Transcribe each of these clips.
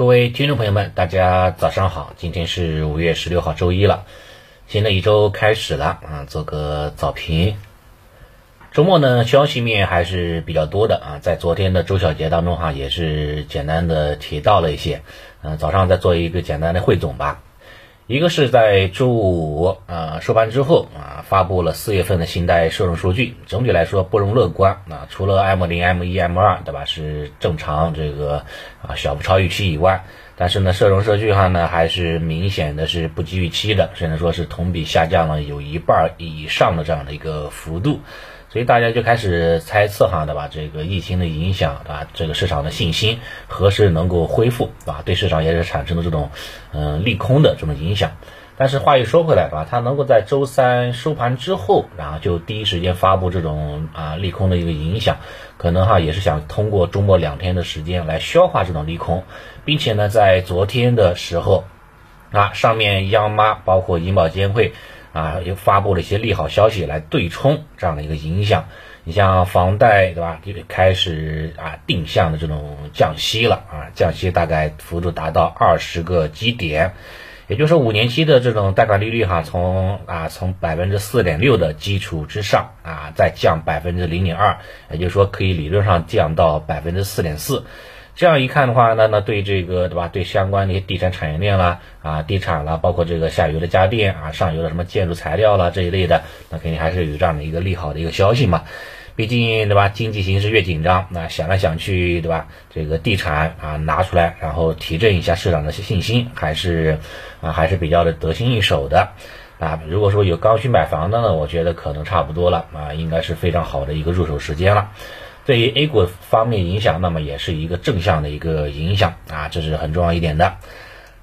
各位听众朋友们，大家早上好，今天是五月十六号，周一了，新的一周开始了啊，做个早评。周末呢，消息面还是比较多的啊，在昨天的周小结当中哈，也是简单的提到了一些，嗯，早上再做一个简单的汇总吧。一个是在周五啊收盘之后啊，发布了四月份的信贷社融数据，总体来说不容乐观啊。除了 M 零、M 一、M 二对吧是正常这个啊小幅超预期以外，但是呢社融数据上呢还是明显的是不及预期的，甚至说是同比下降了有一半以上的这样的一个幅度。所以大家就开始猜测哈，对吧？这个疫情的影响，对吧？这个市场的信心何时能够恢复，对吧？对市场也是产生了这种嗯利空的这种影响。但是话又说回来，吧？它能够在周三收盘之后，然后就第一时间发布这种啊利空的一个影响，可能哈也是想通过周末两天的时间来消化这种利空，并且呢，在昨天的时候啊，上面央妈包括银保监会。啊，又发布了一些利好消息来对冲这样的一个影响。你像房贷，对吧？就开始啊定向的这种降息了啊，降息大概幅度达到二十个基点，也就是五年期的这种贷款利率哈，从啊从百分之四点六的基础之上啊再降百分之零点二，也就是说可以理论上降到百分之四点四。这样一看的话，那那对这个对吧？对相关的一些地产产业链啦，啊，地产啦，包括这个下游的家电啊，上游的什么建筑材料啦这一类的，那肯定还是有这样的一个利好的一个消息嘛。毕竟对吧？经济形势越紧张，那想来想去对吧？这个地产啊拿出来，然后提振一下市场的信心，还是啊还是比较的得心应手的啊。如果说有刚需买房的呢，我觉得可能差不多了啊，应该是非常好的一个入手时间了。对于 A 股方面影响，那么也是一个正向的一个影响啊，这是很重要一点的。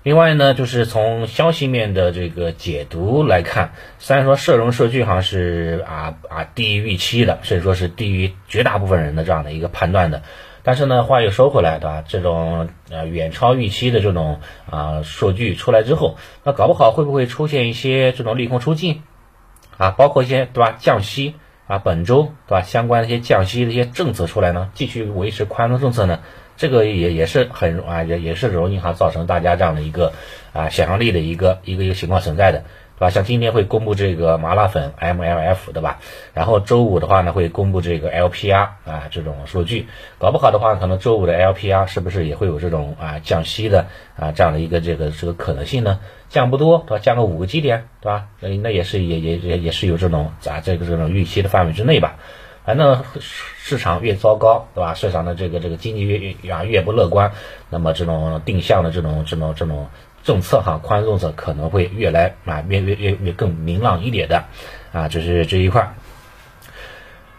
另外呢，就是从消息面的这个解读来看，虽然说社融数据好像是啊啊低于预期的，甚至说是低于绝大部分人的这样的一个判断的，但是呢，话又说回来，对吧？这种呃远超预期的这种啊数据出来之后，那搞不好会不会出现一些这种利空出尽啊？包括一些对吧降息。啊，本周对吧？相关的一些降息的一些政策出来呢，继续维持宽松政策呢，这个也也是很啊，也也是容易哈造成大家这样的一个啊想象力的一个一个一个情况存在的。对吧？像今天会公布这个麻辣粉 MLF，对吧？然后周五的话呢，会公布这个 LPR 啊这种数据，搞不好的话，可能周五的 LPR 是不是也会有这种啊降息的啊这样的一个这个这个可能性呢？降不多，对吧？降个五个基点，对吧？那那也是也也也也是有这种啊这个这种预期的范围之内吧。反正市场越糟糕，对吧？市场的这个这个经济越越啊越不乐观，那么这种定向的这种这种这种。政策哈，宽松策可能会越来啊越越越越更明朗一点的，啊，就是这一块。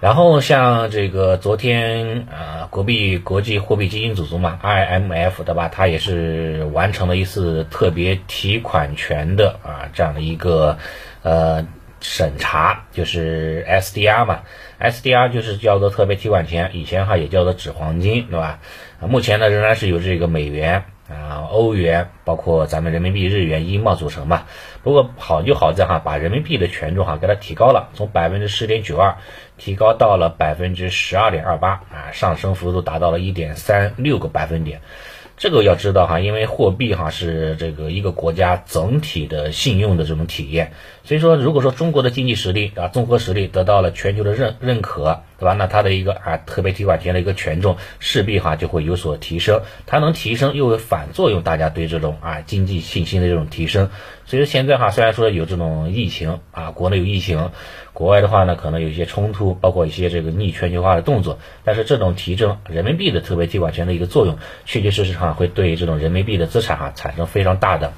然后像这个昨天啊，国币国际货币基金组织嘛，IMF 对吧？它也是完成了一次特别提款权的啊这样的一个呃审查，就是 SDR 嘛，SDR 就是叫做特别提款权，以前哈也叫做纸黄金对吧？目前呢仍然是由这个美元。啊，欧元包括咱们人民币、日元、英镑组成嘛。不过好就好在哈，把人民币的权重哈给它提高了，从百分之十点九二提高到了百分之十二点二八啊，上升幅度达到了一点三六个百分点。这个要知道哈，因为货币哈是这个一个国家整体的信用的这种体验，所以说如果说中国的经济实力啊综合实力得到了全球的认认可，对吧？那它的一个啊特别提款权的一个权重势必哈就会有所提升，它能提升又有反作用，大家对这种啊经济信心的这种提升。所以说现在哈虽然说有这种疫情啊，国内有疫情。国外的话呢，可能有一些冲突，包括一些这个逆全球化的动作，但是这种提振人民币的特别提款权的一个作用，确确实实哈会对这种人民币的资产哈产生非常大的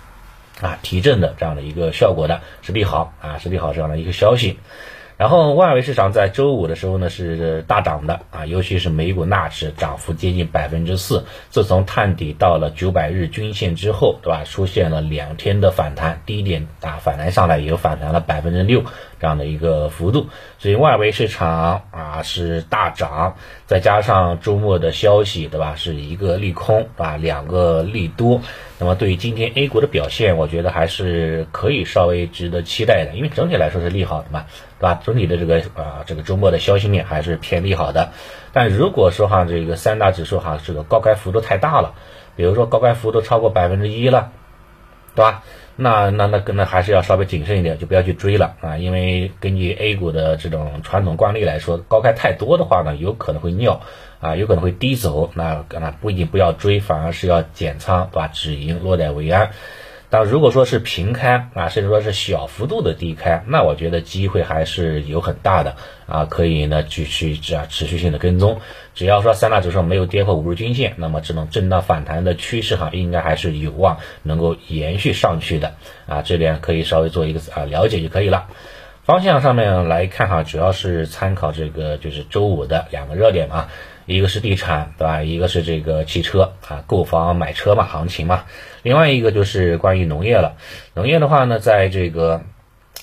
啊提振的这样的一个效果的，是利好啊，是利好这样的一个消息。然后外围市场在周五的时候呢是大涨的啊，尤其是美股纳指涨幅接近百分之四。自从探底到了九百日均线之后，对吧？出现了两天的反弹，低点啊反弹上来也就反弹了百分之六这样的一个幅度。所以外围市场啊是大涨，再加上周末的消息，对吧？是一个利空啊，两个利多。那么对于今天 A 股的表现，我觉得还是可以稍微值得期待的，因为整体来说是利好的嘛。对吧？整体的这个啊，这个周末的消息面还是偏利好的。但如果说哈，这个三大指数哈，这个高开幅度太大了，比比如说高开幅度超过百分之一了，对吧？那那那那还是要稍微谨慎一点，就不要去追了啊，因为根据 A 股的这种传统惯例来说，高开太多的话呢，有可能会尿啊，有可能会低走，那那不一定不要追，反而是要减仓，把？止盈，落袋为安。但如果说是平开啊，甚至说是小幅度的低开，那我觉得机会还是有很大的啊，可以呢继续这样持续性的跟踪。只要说三大指数没有跌破五日均线，那么这种震荡反弹的趋势哈，应该还是有望能够延续上去的啊。这点可以稍微做一个啊了解就可以了。方向上面来看哈，主要是参考这个就是周五的两个热点嘛。一个是地产，对吧？一个是这个汽车啊，购房买车嘛，行情嘛。另外一个就是关于农业了。农业的话呢，在这个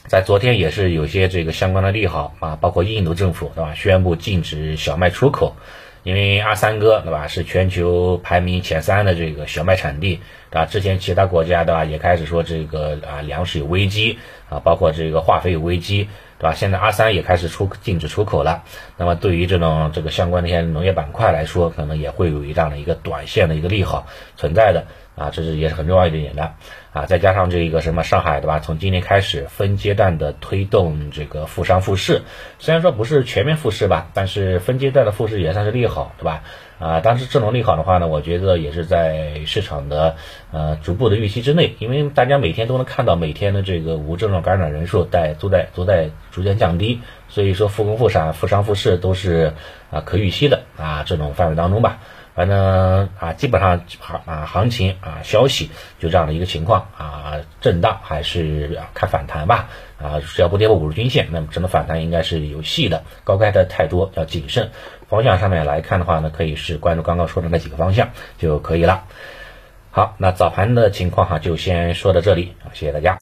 在昨天也是有些这个相关的利好啊，包括印度政府对吧，宣布禁止小麦出口，因为阿三哥对吧，是全球排名前三的这个小麦产地，对吧？之前其他国家对吧，也开始说这个啊粮食有危机啊，包括这个化肥有危机。对吧？现在阿三也开始出禁止出口了，那么对于这种这个相关的一些农业板块来说，可能也会有一这样的一个短线的一个利好存在的啊，这是也是很重要一点的啊。再加上这个什么上海对吧？从今年开始分阶段的推动这个复商复市，虽然说不是全面复市吧，但是分阶段的复市也算是利好，对吧？啊，当时这种利好的话呢，我觉得也是在市场的呃逐步的预期之内，因为大家每天都能看到每天的这个无症状感染人数在都在都在逐渐降低，所以说复工复产、复商复市都是啊可预期的啊这种范围当中吧。反正啊，基本上行啊行情啊消息就这样的一个情况啊，震荡还是看反弹吧啊，只要不跌破五日均线，那么整个反弹应该是有戏的。高开的太多要谨慎。方向上面来看的话呢，可以是关注刚刚说的那几个方向就可以了。好，那早盘的情况哈就先说到这里，谢谢大家。